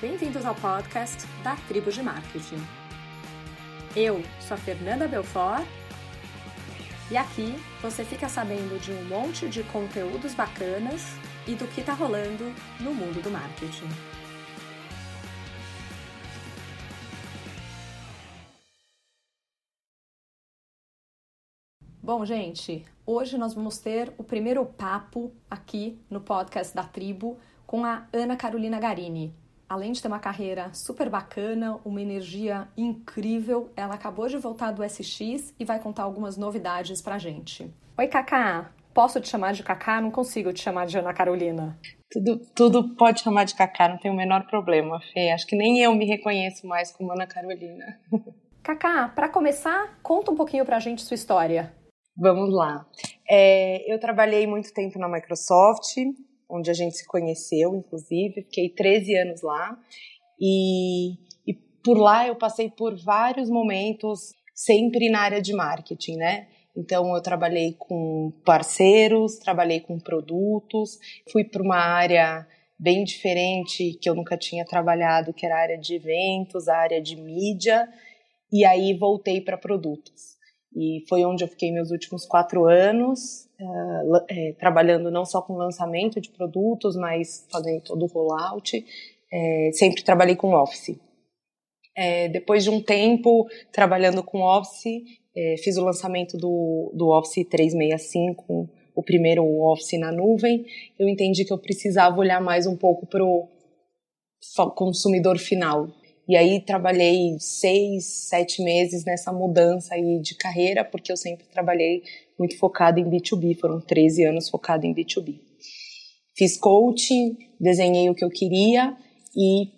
Bem-vindos ao podcast da Tribo de Marketing. Eu sou a Fernanda Belfort e aqui você fica sabendo de um monte de conteúdos bacanas e do que está rolando no mundo do marketing. Bom, gente, hoje nós vamos ter o primeiro papo aqui no podcast da Tribo com a Ana Carolina Garini, além de ter uma carreira super bacana, uma energia incrível, ela acabou de voltar do SX e vai contar algumas novidades pra gente. Oi, Cacá! Posso te chamar de Cacá? Não consigo te chamar de Ana Carolina. Tudo, tudo pode chamar de Cacá, não tem o menor problema, Fê. Acho que nem eu me reconheço mais como Ana Carolina. Cacá, para começar, conta um pouquinho pra gente sua história. Vamos lá. É, eu trabalhei muito tempo na Microsoft, onde a gente se conheceu, inclusive. Fiquei 13 anos lá. E, e por lá eu passei por vários momentos, sempre na área de marketing, né? Então eu trabalhei com parceiros, trabalhei com produtos, fui para uma área bem diferente que eu nunca tinha trabalhado, que era a área de eventos, a área de mídia, e aí voltei para produtos. E foi onde eu fiquei meus últimos quatro anos, uh, é, trabalhando não só com lançamento de produtos, mas fazendo todo o rollout. É, sempre trabalhei com Office. É, depois de um tempo trabalhando com Office, fiz o lançamento do, do Office 365, o primeiro Office na nuvem. Eu entendi que eu precisava olhar mais um pouco para o consumidor final, e aí trabalhei seis, sete meses nessa mudança aí de carreira, porque eu sempre trabalhei muito focado em B2B, foram 13 anos focado em B2B. Fiz coaching, desenhei o que eu queria e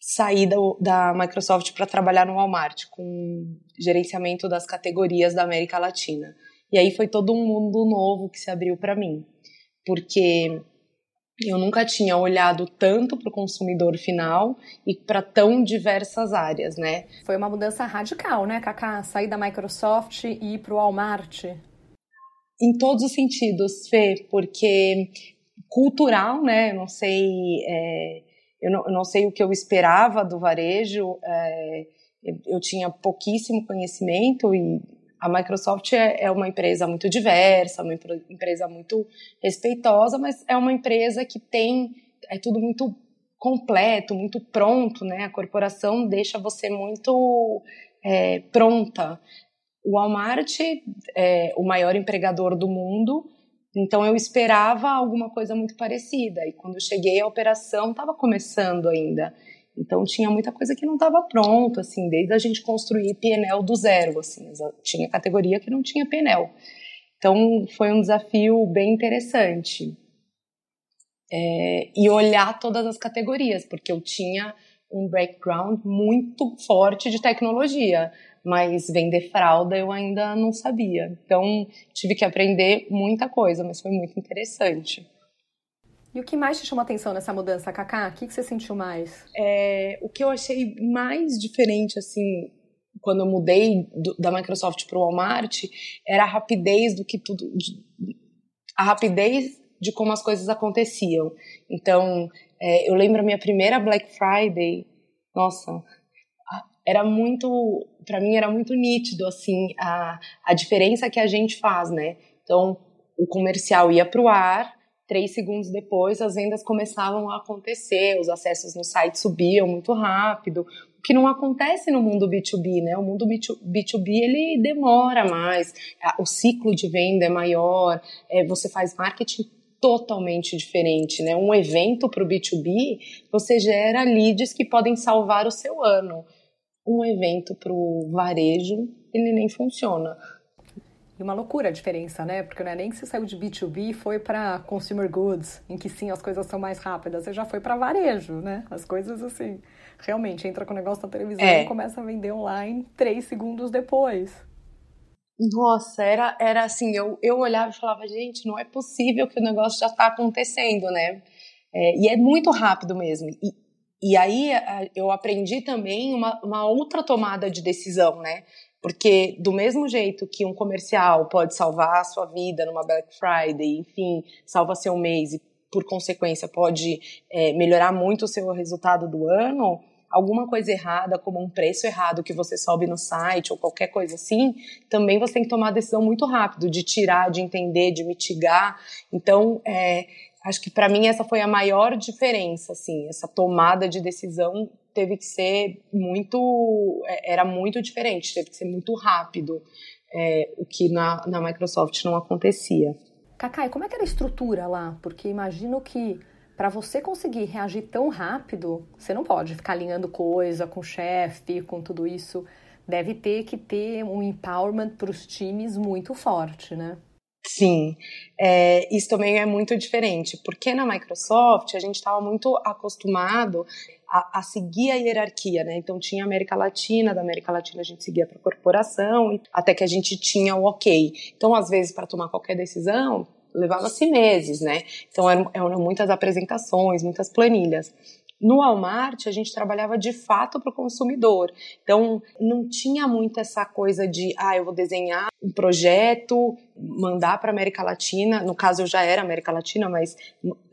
saí da, da Microsoft para trabalhar no Walmart, com gerenciamento das categorias da América Latina. E aí foi todo um mundo novo que se abriu para mim, porque eu nunca tinha olhado tanto para o consumidor final e para tão diversas áreas, né? Foi uma mudança radical, né, Kaká? Sair da Microsoft e ir para o Walmart em todos os sentidos, Fê, porque cultural, né? Eu não sei, é, eu, não, eu, não, sei o que eu esperava do varejo. É, eu, eu, tinha pouquíssimo conhecimento e a Microsoft é, é uma empresa muito diversa, uma empresa muito respeitosa, mas é uma empresa que tem é tudo muito completo, muito pronto, né? A corporação deixa você muito é, pronta o Walmart é o maior empregador do mundo, então eu esperava alguma coisa muito parecida. E quando eu cheguei, a operação estava começando ainda. Então tinha muita coisa que não estava pronta, assim, desde a gente construir PNL do zero, assim, tinha categoria que não tinha PNL. Então foi um desafio bem interessante. É, e olhar todas as categorias, porque eu tinha um background muito forte de tecnologia mas vender fralda eu ainda não sabia. Então tive que aprender muita coisa, mas foi muito interessante. E o que mais te chamou atenção nessa mudança, Kaká? O que, você sentiu mais? É, o que eu achei mais diferente, assim, quando eu mudei do, da Microsoft para o Walmart, era a rapidez do que tudo. De, a rapidez de como as coisas aconteciam. Então, é, eu lembro a minha primeira Black Friday, nossa, era muito, para mim era muito nítido assim a, a diferença que a gente faz, né? Então o comercial ia para o ar, três segundos depois as vendas começavam a acontecer, os acessos no site subiam muito rápido, o que não acontece no mundo B2B, né? O mundo B2B ele demora mais, o ciclo de venda é maior, é, você faz marketing totalmente diferente, né? Um evento para o B2B, você gera leads que podem salvar o seu ano um evento para o varejo, ele nem funciona. E uma loucura a diferença, né? Porque não é nem que você saiu de B2B e foi para consumer goods, em que sim as coisas são mais rápidas. Você já foi para varejo, né? As coisas assim, realmente entra com o negócio na televisão é. e começa a vender online três segundos depois. Nossa, era, era assim, eu, eu olhava e falava, gente, não é possível que o negócio já está acontecendo, né? É, e é muito rápido mesmo. E, e aí eu aprendi também uma, uma outra tomada de decisão, né? Porque do mesmo jeito que um comercial pode salvar a sua vida numa Black Friday, enfim, salva seu mês e por consequência, pode é, melhorar muito o seu resultado do ano, alguma coisa errada, como um preço errado que você sobe no site ou qualquer coisa assim, também você tem que tomar a decisão muito rápido de tirar, de entender, de mitigar. Então, é, acho que para mim essa foi a maior diferença, assim, essa tomada de decisão teve que ser muito, é, era muito diferente, teve que ser muito rápido, é, o que na, na Microsoft não acontecia. Cacai, como é que era a estrutura lá? Porque imagino que para você conseguir reagir tão rápido, você não pode ficar alinhando coisa com o chefe, com tudo isso. Deve ter que ter um empowerment para os times muito forte, né? Sim, é, isso também é muito diferente, porque na Microsoft a gente estava muito acostumado a, a, seguir a hierarquia, né? Então tinha América Latina, da América Latina a gente seguia para a corporação, até que a gente tinha o ok. Então, às vezes, para tomar qualquer decisão, levava-se meses, né? Então eram, eram muitas apresentações, muitas planilhas. No Walmart, a gente trabalhava de fato para o consumidor. Então, não tinha muito essa coisa de, ah, eu vou desenhar um projeto, mandar para América Latina. No caso, eu já era América Latina, mas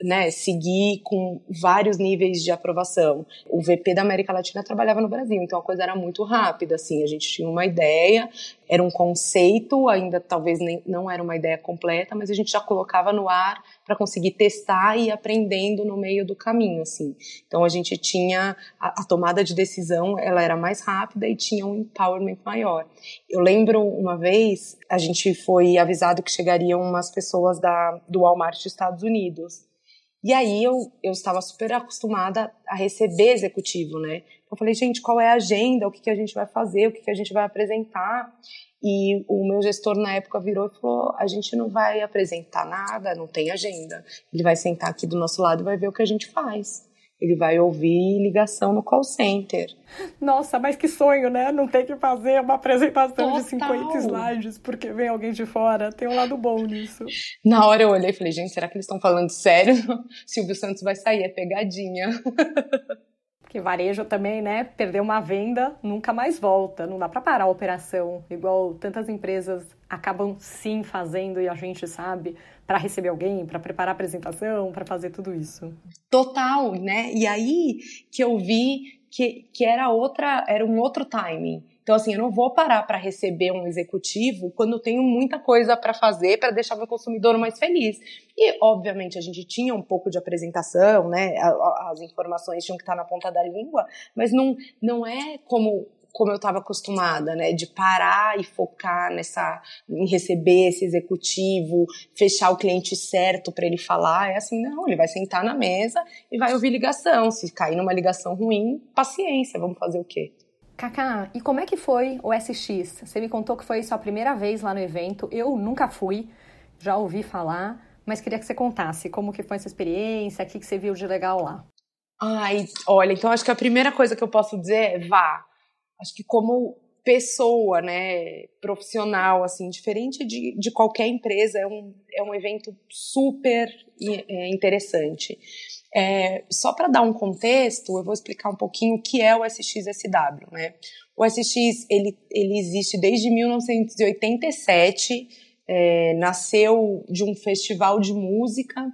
né, seguir com vários níveis de aprovação. O VP da América Latina trabalhava no Brasil, então a coisa era muito rápida. Assim, a gente tinha uma ideia, era um conceito, ainda talvez nem, não era uma ideia completa, mas a gente já colocava no ar para conseguir testar e ir aprendendo no meio do caminho, assim. Então a gente tinha a, a, tomada de decisão, ela era mais rápida e tinha um empowerment maior. Eu lembro uma vez a gente foi avisado que chegariam umas pessoas da do Walmart dos Estados Unidos. E aí eu, eu estava super acostumada a receber executivo, né? Eu falei, gente, qual é a agenda? O que, que a gente vai fazer? O que, que a gente vai apresentar? E o meu gestor na época virou e falou: a gente não vai apresentar nada, não tem agenda. Ele vai sentar aqui do nosso lado e vai ver o que a gente faz. Ele vai ouvir ligação no call center. Nossa, mas que sonho, né? Não ter que fazer uma apresentação Total. de 50 slides porque vem alguém de fora. Tem um lado bom nisso. Na hora eu olhei e falei, gente, será que eles estão falando sério? Silvio Santos vai sair, é pegadinha. Porque varejo também, né? Perder uma venda nunca mais volta. Não dá para parar a operação, igual tantas empresas acabam sim fazendo e a gente sabe para receber alguém, para preparar a apresentação, para fazer tudo isso. Total, né? E aí que eu vi que, que era outra, era um outro timing. Então, assim, eu não vou parar para receber um executivo quando eu tenho muita coisa para fazer para deixar meu consumidor mais feliz. E, obviamente, a gente tinha um pouco de apresentação, né? As informações tinham que estar na ponta da língua, mas não, não é como como eu estava acostumada, né, de parar e focar nessa, em receber esse executivo, fechar o cliente certo para ele falar, é assim, não, ele vai sentar na mesa e vai ouvir ligação, se cair numa ligação ruim, paciência, vamos fazer o quê? Cacá, e como é que foi o SX? Você me contou que foi sua primeira vez lá no evento. Eu nunca fui, já ouvi falar, mas queria que você contasse como que foi essa experiência, o que, que você viu de legal lá. Ai, olha, então acho que a primeira coisa que eu posso dizer é vá. Acho que como pessoa, né, profissional, assim, diferente de, de qualquer empresa, é um, é um evento super é, interessante. É, só para dar um contexto, eu vou explicar um pouquinho o que é o SXSW. Né? O SX ele, ele existe desde 1987, é, nasceu de um festival de música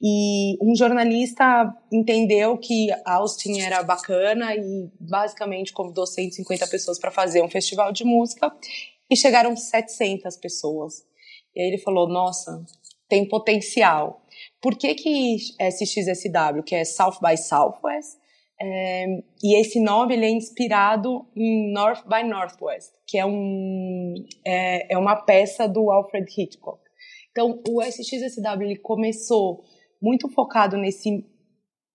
e um jornalista entendeu que Austin era bacana e basicamente convidou 150 pessoas para fazer um festival de música e chegaram 700 pessoas. E aí ele falou: Nossa, tem potencial. Por que, que SXSW, que é South by Southwest, é, e esse nome ele é inspirado em North by Northwest, que é, um, é, é uma peça do Alfred Hitchcock. Então, o SXSW ele começou muito focado nesse,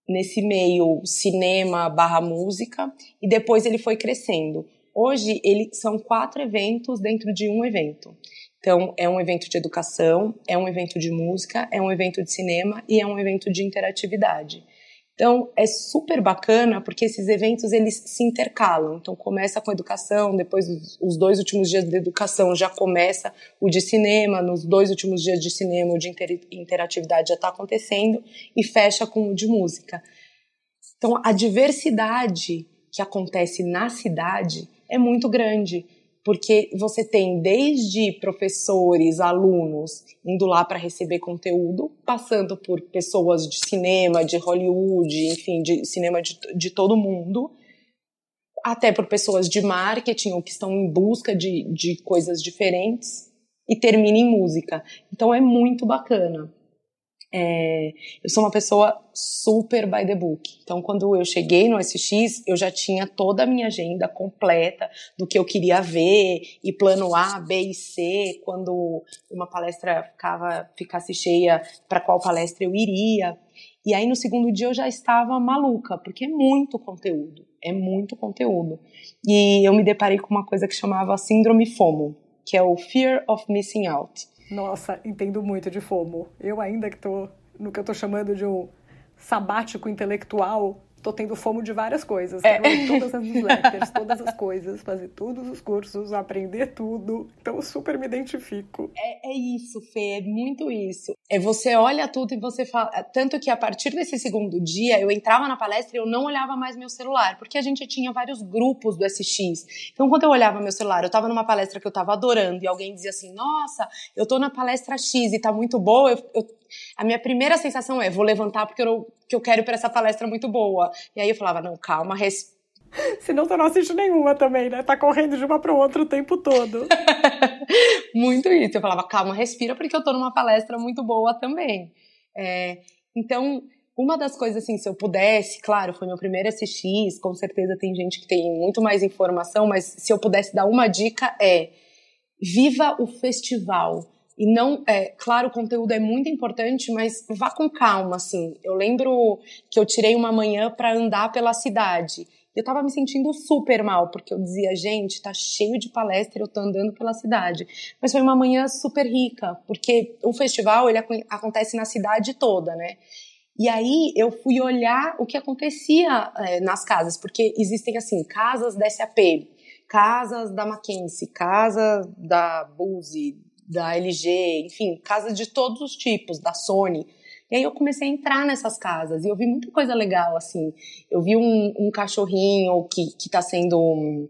nesse meio cinema barra música, e depois ele foi crescendo. Hoje, ele são quatro eventos dentro de um evento. Então, é um evento de educação, é um evento de música, é um evento de cinema e é um evento de interatividade. Então, é super bacana porque esses eventos eles se intercalam. Então, começa com educação, depois os dois últimos dias de educação já começa o de cinema, nos dois últimos dias de cinema o de interatividade já está acontecendo e fecha com o de música. Então, a diversidade que acontece na cidade é muito grande porque você tem desde professores, alunos indo lá para receber conteúdo, passando por pessoas de cinema, de Hollywood, enfim, de cinema de, de todo mundo, até por pessoas de marketing ou que estão em busca de, de coisas diferentes e termina em música. Então é muito bacana. É, eu sou uma pessoa super by the book. Então, quando eu cheguei no SX, eu já tinha toda a minha agenda completa do que eu queria ver e plano A, B e C. Quando uma palestra ficava, ficasse cheia, para qual palestra eu iria. E aí, no segundo dia, eu já estava maluca, porque é muito conteúdo. É muito conteúdo. E eu me deparei com uma coisa que chamava Síndrome FOMO, que é o Fear of Missing Out nossa, entendo muito de FOMO. Eu ainda que estou no que eu estou chamando de um sabático intelectual, Tô tendo fomo de várias coisas. Quero é. todas as newsletters, todas as coisas, fazer todos os cursos, aprender tudo. Então, super me identifico. É, é isso, Fê, é muito isso. É você olha tudo e você fala. Tanto que a partir desse segundo dia, eu entrava na palestra e eu não olhava mais meu celular, porque a gente tinha vários grupos do SX. Então, quando eu olhava meu celular, eu tava numa palestra que eu tava adorando e alguém dizia assim: Nossa, eu tô na palestra X e tá muito boa. Eu, eu a minha primeira sensação é, vou levantar porque eu, que eu quero ir para essa palestra muito boa. E aí eu falava, não, calma, res... Senão você não assiste nenhuma também, né? Tá correndo de uma para outra o tempo todo. muito isso. Eu falava, calma, respira, porque eu tô numa palestra muito boa também. É, então, uma das coisas, assim, se eu pudesse, claro, foi meu primeiro SX, com certeza tem gente que tem muito mais informação, mas se eu pudesse dar uma dica é viva o festival. E não, é, claro, o conteúdo é muito importante, mas vá com calma, assim. Eu lembro que eu tirei uma manhã para andar pela cidade. Eu tava me sentindo super mal, porque eu dizia, gente, tá cheio de palestra, eu tô andando pela cidade. Mas foi uma manhã super rica, porque o festival, ele acontece na cidade toda, né? E aí eu fui olhar o que acontecia é, nas casas, porque existem, assim, casas da SAP, casas da Mackenzie, casa da Buse, da LG, enfim, casas de todos os tipos, da Sony. E aí eu comecei a entrar nessas casas e eu vi muita coisa legal, assim. Eu vi um, um cachorrinho que, que tá sendo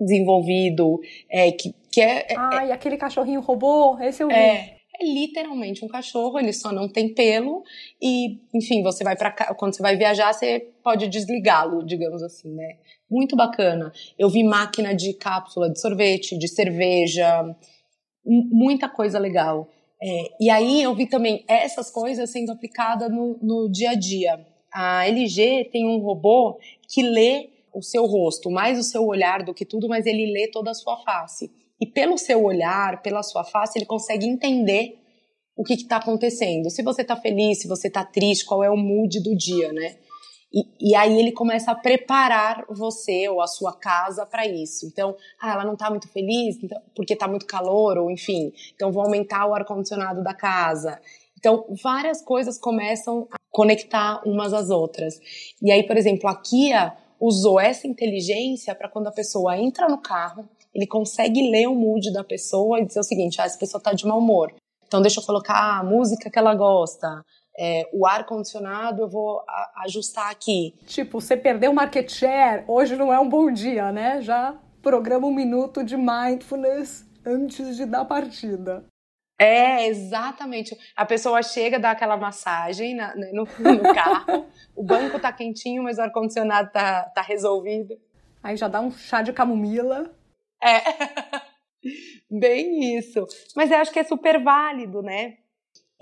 desenvolvido, é, que, que é... Ah, é, e aquele cachorrinho robô, esse eu vi. É, é literalmente um cachorro, ele só não tem pelo e, enfim, você vai para quando você vai viajar, você pode desligá-lo, digamos assim, né? Muito bacana. Eu vi máquina de cápsula de sorvete, de cerveja, muita coisa legal. É, e aí eu vi também essas coisas sendo aplicadas no, no dia a dia. A LG tem um robô que lê o seu rosto, mais o seu olhar do que tudo, mas ele lê toda a sua face. E pelo seu olhar, pela sua face, ele consegue entender o que está acontecendo. Se você está feliz, se você está triste, qual é o mood do dia, né? E, e, aí ele começa a preparar você ou a sua casa para isso. Então, ah, ela não está muito feliz então, porque está muito calor, ou enfim, então vou aumentar o ar-condicionado da casa. Então, várias coisas começam a conectar umas às outras. E aí, por exemplo, a Kia usou essa inteligência para quando a pessoa entra no carro, ele consegue ler o mood da pessoa e dizer o seguinte: ah, essa pessoa está de mau humor. Então, deixa eu colocar a música que ela gosta é, o ar condicionado eu vou a, ajustar aqui. Tipo, você perdeu o market share, hoje não é um bom dia, né? Já programa um minuto de mindfulness antes de dar partida. É, exatamente. A pessoa chega, dá aquela massagem na, no, no carro, o banco tá quentinho, mas o ar-condicionado tá, tá resolvido. Aí já dá um chá de camomila. É, bem isso. Mas eu acho que é super válido, né?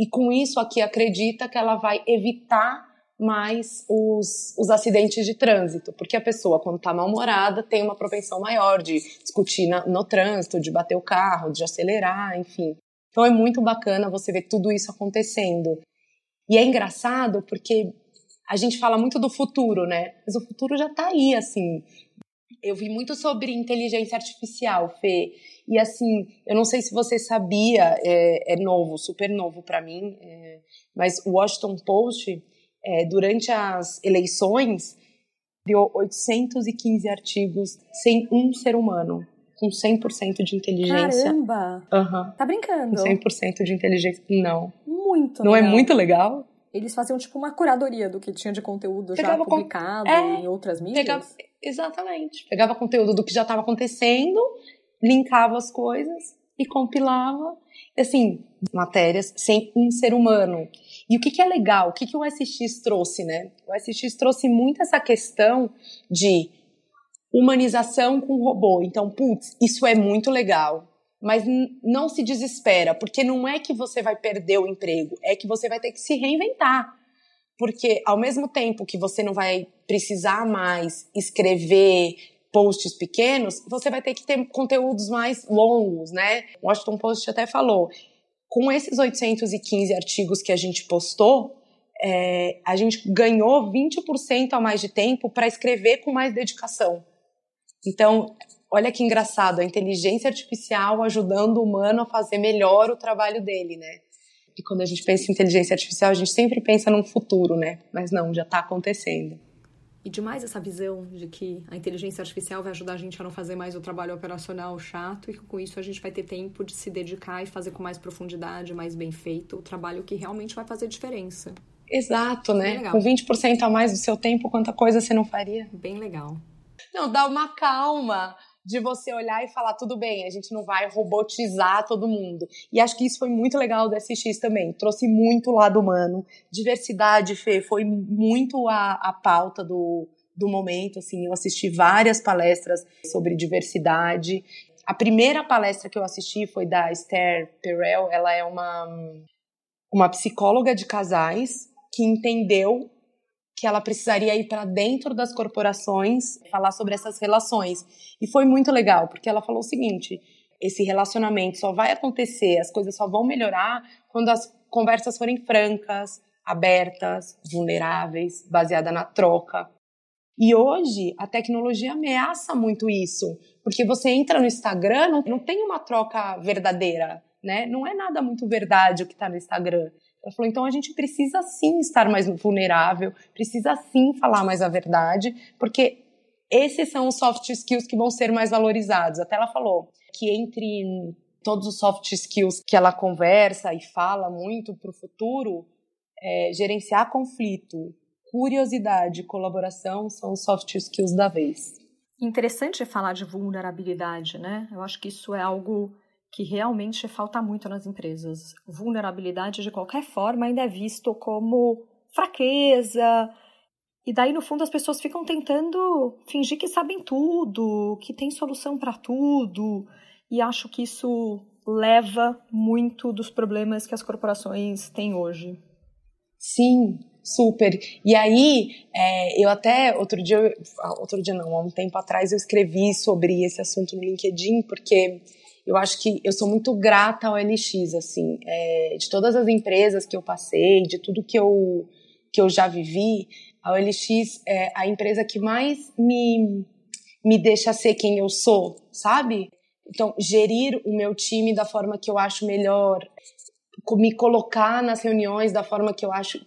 E com isso aqui acredita que ela vai evitar mais os, os acidentes de trânsito, porque a pessoa, quando está mal-humorada, tem uma propensão maior de discutir na, no trânsito, de bater o carro, de acelerar, enfim. Então é muito bacana você ver tudo isso acontecendo. E é engraçado porque a gente fala muito do futuro, né? Mas o futuro já está aí, assim. Eu vi muito sobre inteligência artificial, Fê, e assim, eu não sei se você sabia, é, é novo, super novo para mim, é, mas o Washington Post, é, durante as eleições, deu 815 artigos sem um ser humano, com 100% de inteligência. Caramba! Uhum. Tá brincando? Com 100% de inteligência. Não. Muito Não é legal. é muito legal? Eles faziam tipo uma curadoria do que tinha de conteúdo pegava já publicado com... é, em outras mídias? Pegava... Exatamente. Pegava conteúdo do que já estava acontecendo linkava as coisas e compilava, assim, matérias sem um ser humano. E o que, que é legal? O que, que o SX trouxe, né? O SX trouxe muito essa questão de humanização com robô. Então, putz, isso é muito legal. Mas não se desespera, porque não é que você vai perder o emprego, é que você vai ter que se reinventar. Porque ao mesmo tempo que você não vai precisar mais escrever posts pequenos, você vai ter que ter conteúdos mais longos, né? O Washington Post até falou, com esses 815 artigos que a gente postou, é, a gente ganhou 20% a mais de tempo para escrever com mais dedicação. Então, olha que engraçado, a inteligência artificial ajudando o humano a fazer melhor o trabalho dele, né? E quando a gente pensa em inteligência artificial, a gente sempre pensa num futuro, né? Mas não, já está acontecendo. E demais essa visão de que a inteligência artificial vai ajudar a gente a não fazer mais o trabalho operacional chato e que com isso a gente vai ter tempo de se dedicar e fazer com mais profundidade, mais bem feito, o trabalho que realmente vai fazer diferença. Exato, né? Com 20% a mais do seu tempo, quanta coisa você não faria? Bem legal. Não, dá uma calma de você olhar e falar, tudo bem, a gente não vai robotizar todo mundo. E acho que isso foi muito legal do SX também. Trouxe muito o lado humano. Diversidade, Fê, foi muito a, a pauta do, do momento. Assim, eu assisti várias palestras sobre diversidade. A primeira palestra que eu assisti foi da Esther Perel. Ela é uma, uma psicóloga de casais que entendeu que ela precisaria ir para dentro das corporações falar sobre essas relações. E foi muito legal, porque ela falou o seguinte: esse relacionamento só vai acontecer, as coisas só vão melhorar quando as conversas forem francas, abertas, vulneráveis, baseada na troca. E hoje a tecnologia ameaça muito isso, porque você entra no Instagram, não, não tem uma troca verdadeira, né? Não é nada muito verdade o que está no Instagram. Ela falou, então a gente precisa sim estar mais vulnerável, precisa sim falar mais a verdade, porque esses são os soft skills que vão ser mais valorizados. Até ela falou que entre todos os soft skills que ela conversa e fala muito para o futuro, é, gerenciar conflito, curiosidade, colaboração são os soft skills da vez. Interessante falar de vulnerabilidade, né? Eu acho que isso é algo que realmente falta muito nas empresas. Vulnerabilidade, de qualquer forma, ainda é visto como fraqueza. E daí, no fundo, as pessoas ficam tentando fingir que sabem tudo, que tem solução para tudo. E acho que isso leva muito dos problemas que as corporações têm hoje. Sim, super. E aí, é, eu até outro dia, outro dia não, há um tempo atrás eu escrevi sobre esse assunto no LinkedIn, porque eu acho que eu sou muito grata ao LX, assim, é, de todas as empresas que eu passei, de tudo que eu, que eu já vivi, a OLX é a empresa que mais me, me deixa ser quem eu sou, sabe? Então, gerir o meu time da forma que eu acho melhor, me colocar nas reuniões da forma que eu acho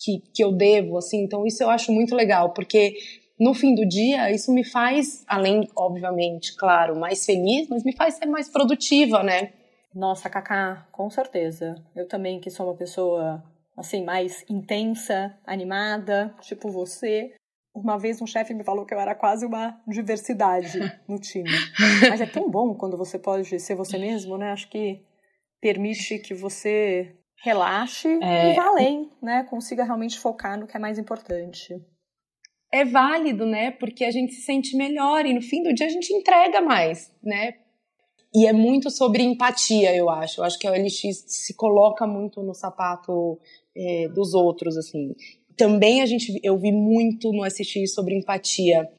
que, que eu devo, assim. Então, isso eu acho muito legal, porque no fim do dia, isso me faz, além, obviamente, claro, mais feliz, mas me faz ser mais produtiva, né? Nossa, Cacá, com certeza. Eu também, que sou uma pessoa, assim, mais intensa, animada, tipo você. Uma vez um chefe me falou que eu era quase uma diversidade no time. Mas é tão bom quando você pode ser você mesmo, né? Acho que permite que você relaxe é... e vá além, né? Consiga realmente focar no que é mais importante é válido, né? Porque a gente se sente melhor e no fim do dia a gente entrega mais, né? E é muito sobre empatia, eu acho. Eu acho que a OLX se coloca muito no sapato é, dos outros, assim. Também a gente, eu vi muito no SX sobre empatia.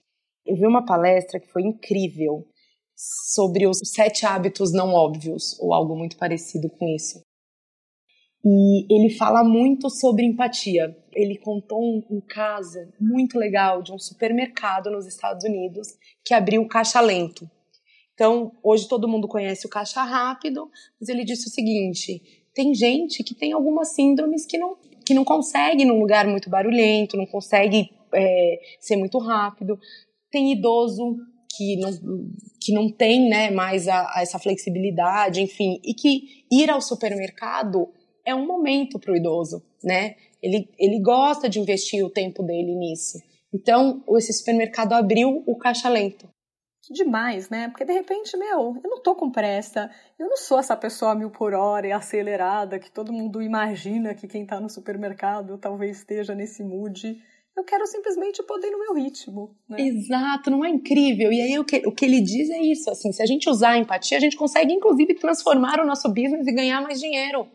Eu vi uma palestra que foi incrível sobre os sete hábitos não óbvios, ou algo muito parecido com isso. E ele fala muito sobre empatia. Ele contou um, um, caso muito legal de um supermercado nos Estados Unidos que abriu o caixa lento. Então, hoje todo mundo conhece o caixa rápido, mas ele disse o seguinte: tem gente que tem algumas síndromes que não, que não consegue num lugar muito barulhento, não consegue é, ser muito rápido. Tem idoso que não, que não tem né, mais a, a essa flexibilidade, enfim, e que ir ao supermercado é um momento para o idoso, né? Ele, ele gosta de investir o tempo dele nisso. Então, esse supermercado abriu o caixa lento. que demais, né? Porque de repente, meu, eu não tô com pressa, eu não sou essa pessoa mil por hora e acelerada que todo mundo imagina que quem tá no supermercado talvez esteja nesse mood. Eu quero simplesmente poder no meu ritmo. Né? Exato, não é incrível? E aí o que, o que ele diz é isso, assim, se a gente usar a empatia, a gente consegue inclusive transformar o nosso business e ganhar mais dinheiro.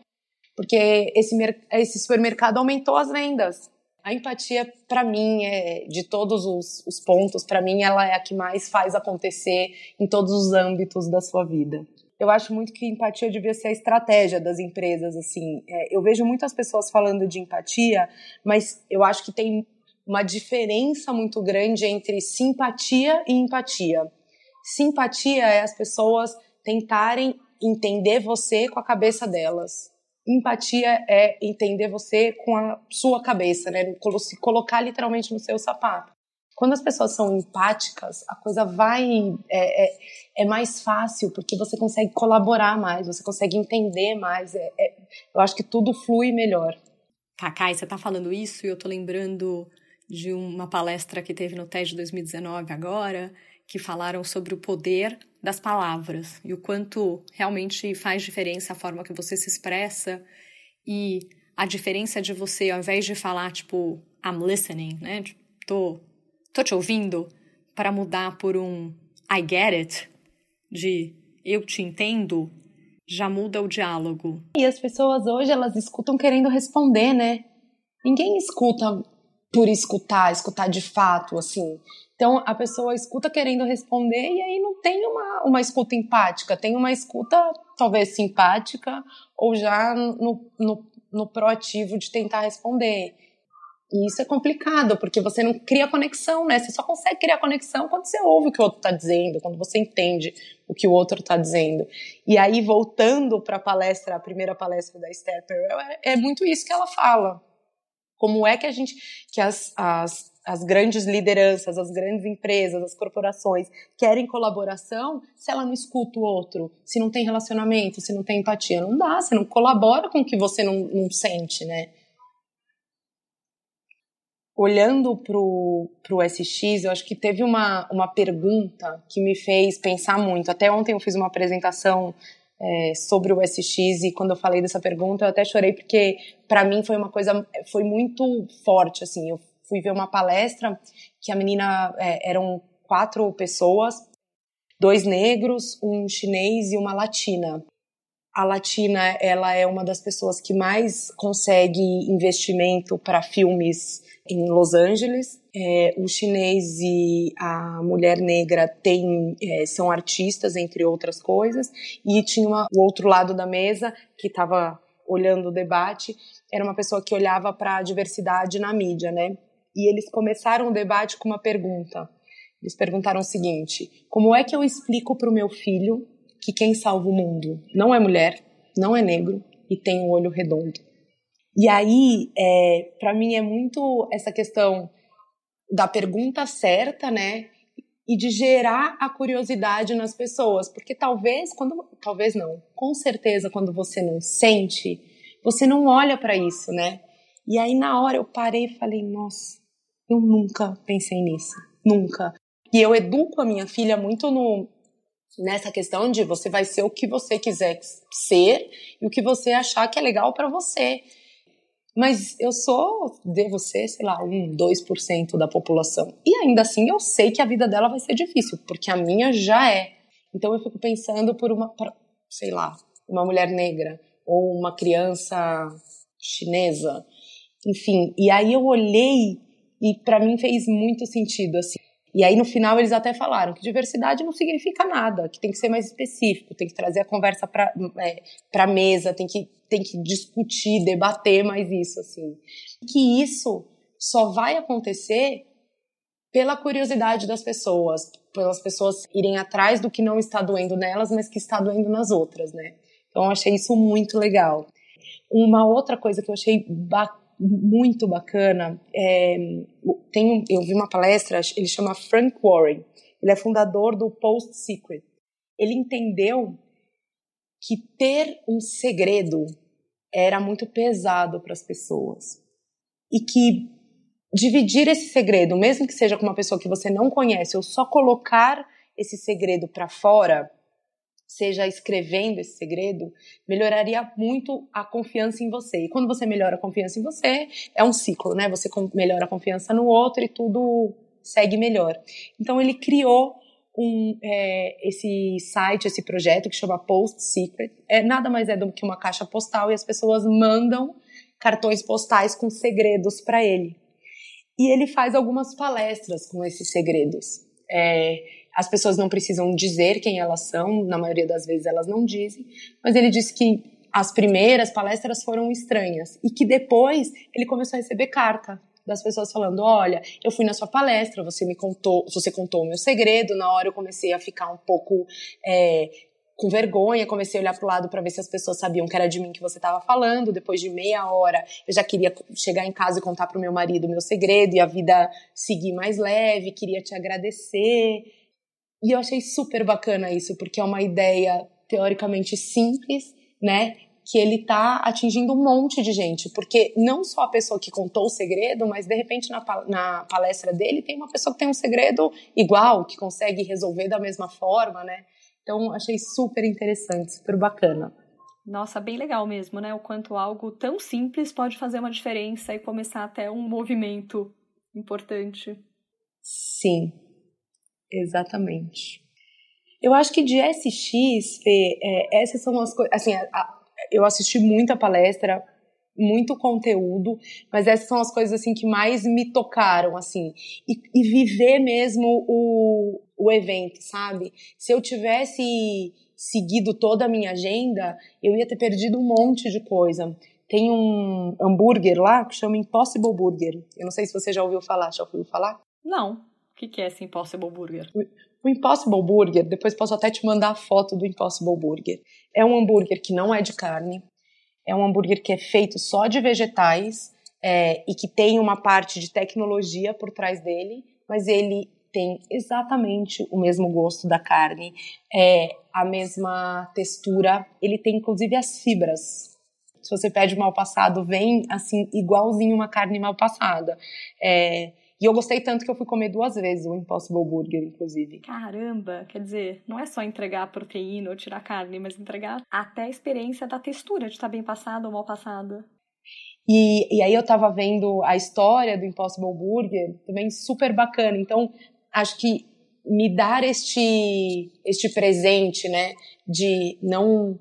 Porque esse, esse supermercado aumentou as vendas. A empatia, para mim, é, de todos os, os pontos, para mim, ela é a que mais faz acontecer em todos os âmbitos da sua vida. Eu acho muito que empatia devia ser a estratégia das empresas, assim. É, eu vejo muitas pessoas falando de empatia, mas eu acho que tem uma diferença muito grande entre simpatia e empatia. Simpatia é as pessoas tentarem entender você com a cabeça delas empatia é entender você com a sua cabeça, né? Se colocar literalmente no seu sapato. Quando as pessoas são empáticas, a coisa vai. É, é, é mais fácil, porque você consegue colaborar mais, você consegue entender mais. É, é eu acho que tudo flui melhor. Cacai, você está falando isso e eu estou lembrando de uma palestra que teve no TED 2019 agora, que falaram sobre o poder das palavras e o quanto realmente faz diferença a forma que você se expressa e a diferença de você, ao invés de falar, tipo, I'm listening, né? Tipo, tô, tô te ouvindo, para mudar por um I get it, de eu te entendo, já muda o diálogo. E as pessoas hoje, elas escutam querendo responder, né? Ninguém escuta por escutar, escutar de fato, assim. Então a pessoa escuta querendo responder e aí não tem uma, uma escuta empática, tem uma escuta talvez simpática ou já no, no, no proativo de tentar responder. E isso é complicado, porque você não cria conexão, né? Você só consegue criar conexão quando você ouve o que o outro está dizendo, quando você entende o que o outro está dizendo. E aí, voltando para a palestra, a primeira palestra da Esther Perel, é, é muito isso que ela fala. Como é que a gente, que as, as as grandes lideranças, as grandes empresas, as corporações querem colaboração se ela não escuta o outro, se não tem relacionamento, se não tem empatia. Não dá, você não colabora com o que você não, não sente, né? Olhando pro, pro SX, eu acho que teve uma, uma pergunta que me fez pensar muito. Até ontem eu fiz uma apresentação é, sobre o SX e quando eu falei dessa pergunta eu até chorei porque para mim foi uma coisa foi muito forte assim eu fui ver uma palestra que a menina é, eram quatro pessoas, dois negros, um chinês e uma latina. A latina, ela é uma das pessoas que mais consegue investimento para filmes em Los Angeles. É, o chinês e a mulher negra tem, é, são artistas, entre outras coisas. E tinha uma, o outro lado da mesa, que estava olhando o debate, era uma pessoa que olhava para a diversidade na mídia, né? e eles começaram o debate com uma pergunta. Eles perguntaram o seguinte: como é que eu explico para o meu filho que quem salva o mundo não é mulher, não é negro e tem um olho redondo? E aí, é, para mim é muito essa questão da pergunta certa, né? E de gerar a curiosidade nas pessoas, porque talvez quando, talvez não, com certeza quando você não sente, você não olha para isso, né? E aí na hora eu parei e falei, nossa, eu nunca pensei nisso, nunca. E eu educo a minha filha muito no nessa questão de você vai ser o que você quiser ser e o que você achar que é legal para você. Mas eu sou, devo ser, sei lá, um, 2% da população. E ainda assim eu sei que a vida dela vai ser difícil, porque a minha já é. Então eu fico pensando por uma, sei lá, uma mulher negra ou uma criança chinesa, enfim. E aí eu olhei e para mim fez muito sentido, assim. E aí no final eles até falaram que diversidade não significa nada, que tem que ser mais específico, tem que trazer a conversa para é, para mesa, tem que tem que discutir, debater mais isso assim. Que isso só vai acontecer pela curiosidade das pessoas, pelas pessoas irem atrás do que não está doendo nelas, mas que está doendo nas outras, né? Então eu achei isso muito legal. Uma outra coisa que eu achei bacana muito bacana. É, tem, eu vi uma palestra, ele chama Frank Warren. Ele é fundador do Post Secret. Ele entendeu que ter um segredo era muito pesado para as pessoas e que dividir esse segredo, mesmo que seja com uma pessoa que você não conhece, ou só colocar esse segredo para fora, seja escrevendo esse segredo, melhoraria muito a confiança em você. E quando você melhora a confiança em você, é um ciclo, né? Você melhora a confiança no outro e tudo segue melhor. Então ele criou um, é, esse site, esse projeto que chama Post Secret. É nada mais é do que uma caixa postal e as pessoas mandam cartões postais com segredos para ele. E ele faz algumas palestras com esses segredos. É, as pessoas não precisam dizer quem elas são, na maioria das vezes elas não dizem, mas ele disse que as primeiras palestras foram estranhas e que depois ele começou a receber carta das pessoas falando: olha, eu fui na sua palestra, você me contou, você contou o meu segredo. Na hora eu comecei a ficar um pouco é, com vergonha, comecei a olhar para o lado para ver se as pessoas sabiam que era de mim que você estava falando. Depois de meia hora, eu já queria chegar em casa e contar para o meu marido o meu segredo e a vida seguir mais leve. Queria te agradecer. E eu achei super bacana isso, porque é uma ideia teoricamente simples, né? Que ele tá atingindo um monte de gente, porque não só a pessoa que contou o segredo, mas de repente na, na palestra dele tem uma pessoa que tem um segredo igual, que consegue resolver da mesma forma, né? Então, achei super interessante, super bacana. Nossa, bem legal mesmo, né? O quanto algo tão simples pode fazer uma diferença e começar até um movimento importante. Sim, exatamente. Eu acho que de SX, Fê, é, essas são as coisas. Assim, a, a, eu assisti muita palestra, muito conteúdo, mas essas são as coisas assim que mais me tocaram, assim, e, e viver mesmo o, o evento, sabe? Se eu tivesse seguido toda a minha agenda, eu ia ter perdido um monte de coisa. Tem um hambúrguer lá que chama Impossible Burger. Eu não sei se você já ouviu falar. Já ouviu falar? Não. O que é esse Impossible Burger? O, o Impossible Burger, depois posso até te mandar a foto do Impossible Burger. É um hambúrguer que não é de carne, é um hambúrguer que é feito só de vegetais é, e que tem uma parte de tecnologia por trás dele, mas ele tem exatamente o mesmo gosto da carne, é a mesma textura, ele tem inclusive as fibras. Se você pede mal passado, vem assim igualzinho uma carne mal passada. É, e eu gostei tanto que eu fui comer duas vezes o Impossible Burger, inclusive. Caramba! Quer dizer, não é só entregar a proteína ou tirar carne, mas entregar até a experiência da textura de estar bem passada ou mal passada. E, e aí eu tava vendo a história do Impossible Burger, também super bacana. Então, acho que me dar este, este presente, né, de não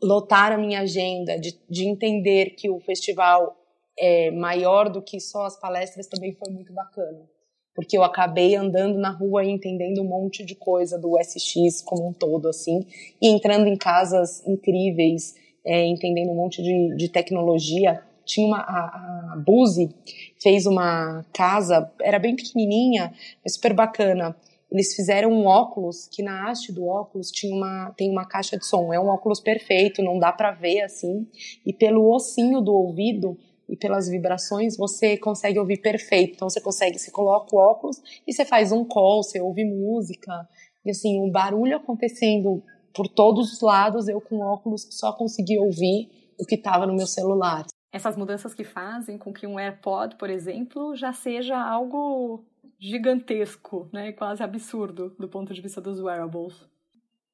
lotar a minha agenda, de, de entender que o festival é, maior do que só as palestras também foi muito bacana. Porque eu acabei andando na rua e entendendo um monte de coisa do SX como um todo, assim, e entrando em casas incríveis, é, entendendo um monte de, de tecnologia. Tinha uma, a, a Buzi fez uma casa, era bem pequenininha, mas super bacana. Eles fizeram um óculos que na haste do óculos tinha uma, tem uma caixa de som. É um óculos perfeito, não dá para ver assim. E pelo ossinho do ouvido e pelas vibrações você consegue ouvir perfeito. Então você consegue, você coloca o óculos e você faz um call, você ouve música. E assim, o barulho acontecendo por todos os lados, eu com óculos só consegui ouvir o que estava no meu celular. Essas mudanças que fazem com que um AirPod, por exemplo, já seja algo gigantesco, né, quase absurdo do ponto de vista dos wearables.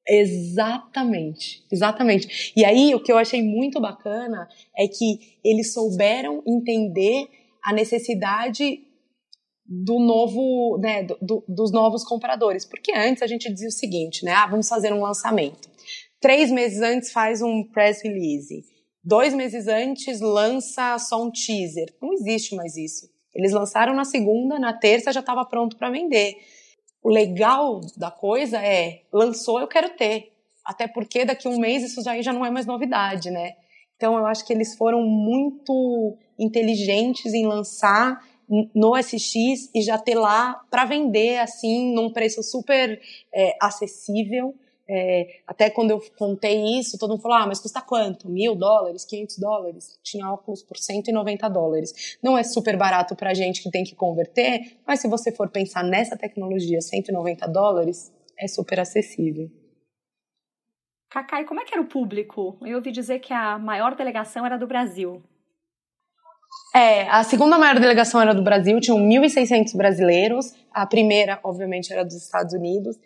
Exatamente, exatamente. E aí o que eu achei muito bacana é que eles souberam entender a necessidade do novo, né, do, do, dos novos compradores, porque antes a gente dizia o seguinte, né, ah, vamos fazer um lançamento. Três meses antes faz um press release. Dois meses antes lança só um teaser. Não existe mais isso. Eles lançaram na segunda, na terça já estava pronto para vender o legal da coisa é lançou, eu quero ter. Até porque daqui a um mês isso já, já não é mais novidade, né? Então eu acho que eles foram muito inteligentes em lançar no SX e já ter lá para vender assim num preço super é, acessível é, até quando eu contei isso, todo mundo falou: ah, mas custa quanto? Mil dólares? 500 dólares? Tinha óculos por 190 dólares. Não é super barato para gente que tem que converter, mas se você for pensar nessa tecnologia, 190 dólares é super acessível. Cacai, como é que era o público? Eu ouvi dizer que a maior delegação era do Brasil. É, a segunda maior delegação era do Brasil, tinham 1.600 brasileiros. A primeira, obviamente, era dos Estados Unidos.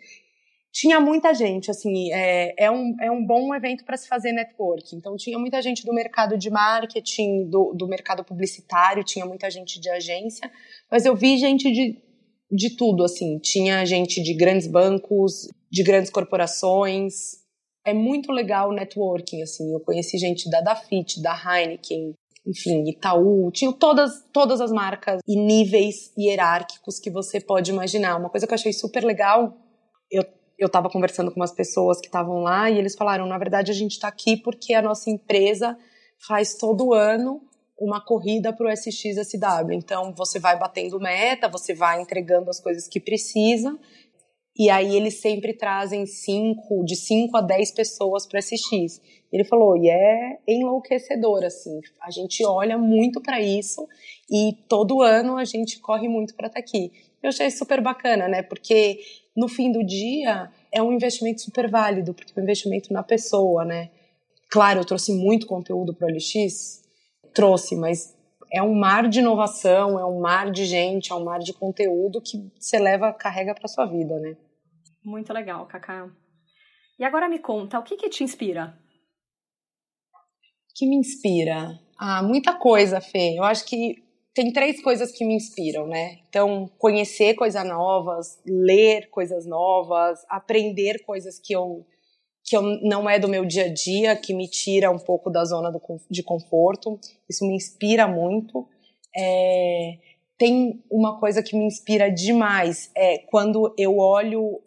Tinha muita gente, assim, é, é, um, é um bom evento para se fazer network. Então, tinha muita gente do mercado de marketing, do, do mercado publicitário, tinha muita gente de agência, mas eu vi gente de, de tudo, assim. Tinha gente de grandes bancos, de grandes corporações. É muito legal o networking, assim. Eu conheci gente da Dafit, da Heineken, enfim, Itaú, tinha todas, todas as marcas e níveis hierárquicos que você pode imaginar. Uma coisa que eu achei super legal, eu eu estava conversando com umas pessoas que estavam lá e eles falaram, na verdade a gente está aqui porque a nossa empresa faz todo ano uma corrida para o SXSW. Então você vai batendo meta, você vai entregando as coisas que precisa e aí eles sempre trazem cinco, de 5 a 10 pessoas para SX. Ele falou, e é enlouquecedor, assim, a gente olha muito para isso e todo ano a gente corre muito para estar tá aqui. Eu achei super bacana, né? Porque no fim do dia é um investimento super válido, porque é um investimento na pessoa, né? Claro, eu trouxe muito conteúdo para o LX, trouxe, mas é um mar de inovação, é um mar de gente, é um mar de conteúdo que você leva, carrega para sua vida, né? Muito legal, Cacá. E agora me conta, o que, que te inspira? O que me inspira? Ah, muita coisa, Fê. Eu acho que tem três coisas que me inspiram, né? Então, conhecer coisas novas, ler coisas novas, aprender coisas que eu que eu, não é do meu dia a dia, que me tira um pouco da zona do, de conforto. Isso me inspira muito. É, tem uma coisa que me inspira demais, é quando eu olho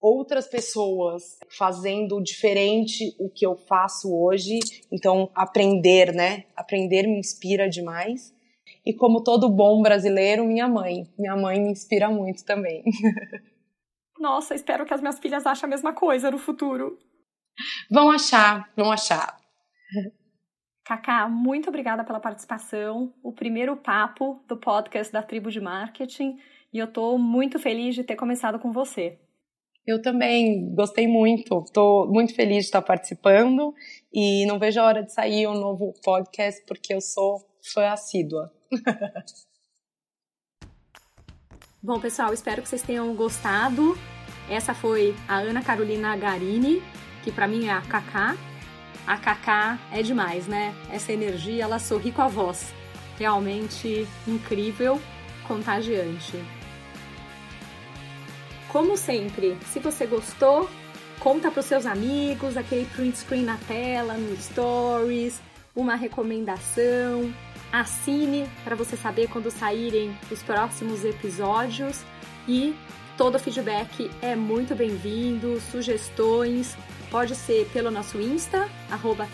outras pessoas fazendo diferente o que eu faço hoje. Então, aprender, né? Aprender me inspira demais. E como todo bom brasileiro, minha mãe. Minha mãe me inspira muito também. Nossa, espero que as minhas filhas achem a mesma coisa no futuro. Vão achar, vão achar. Cacá, muito obrigada pela participação. O primeiro papo do podcast da Tribo de Marketing. E eu estou muito feliz de ter começado com você. Eu também gostei muito, estou muito feliz de estar participando e não vejo a hora de sair um novo podcast porque eu sou fã assídua. Bom, pessoal, espero que vocês tenham gostado. Essa foi a Ana Carolina Garini, que para mim é a Kaká. A Kaká é demais, né? Essa energia, ela sorri com a voz. Realmente incrível, contagiante. Como sempre, se você gostou, conta para os seus amigos, aquele print screen na tela, no stories, uma recomendação. Assine para você saber quando saírem os próximos episódios e todo feedback é muito bem-vindo, sugestões, pode ser pelo nosso Insta, arroba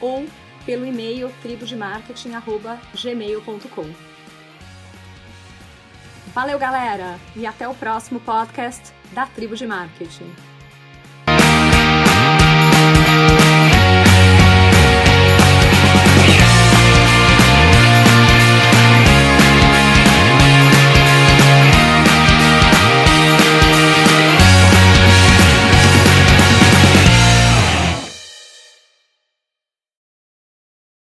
ou pelo e-mail tribodemarketing.gmail.com. Valeu, galera! E até o próximo podcast da Tribo de Marketing.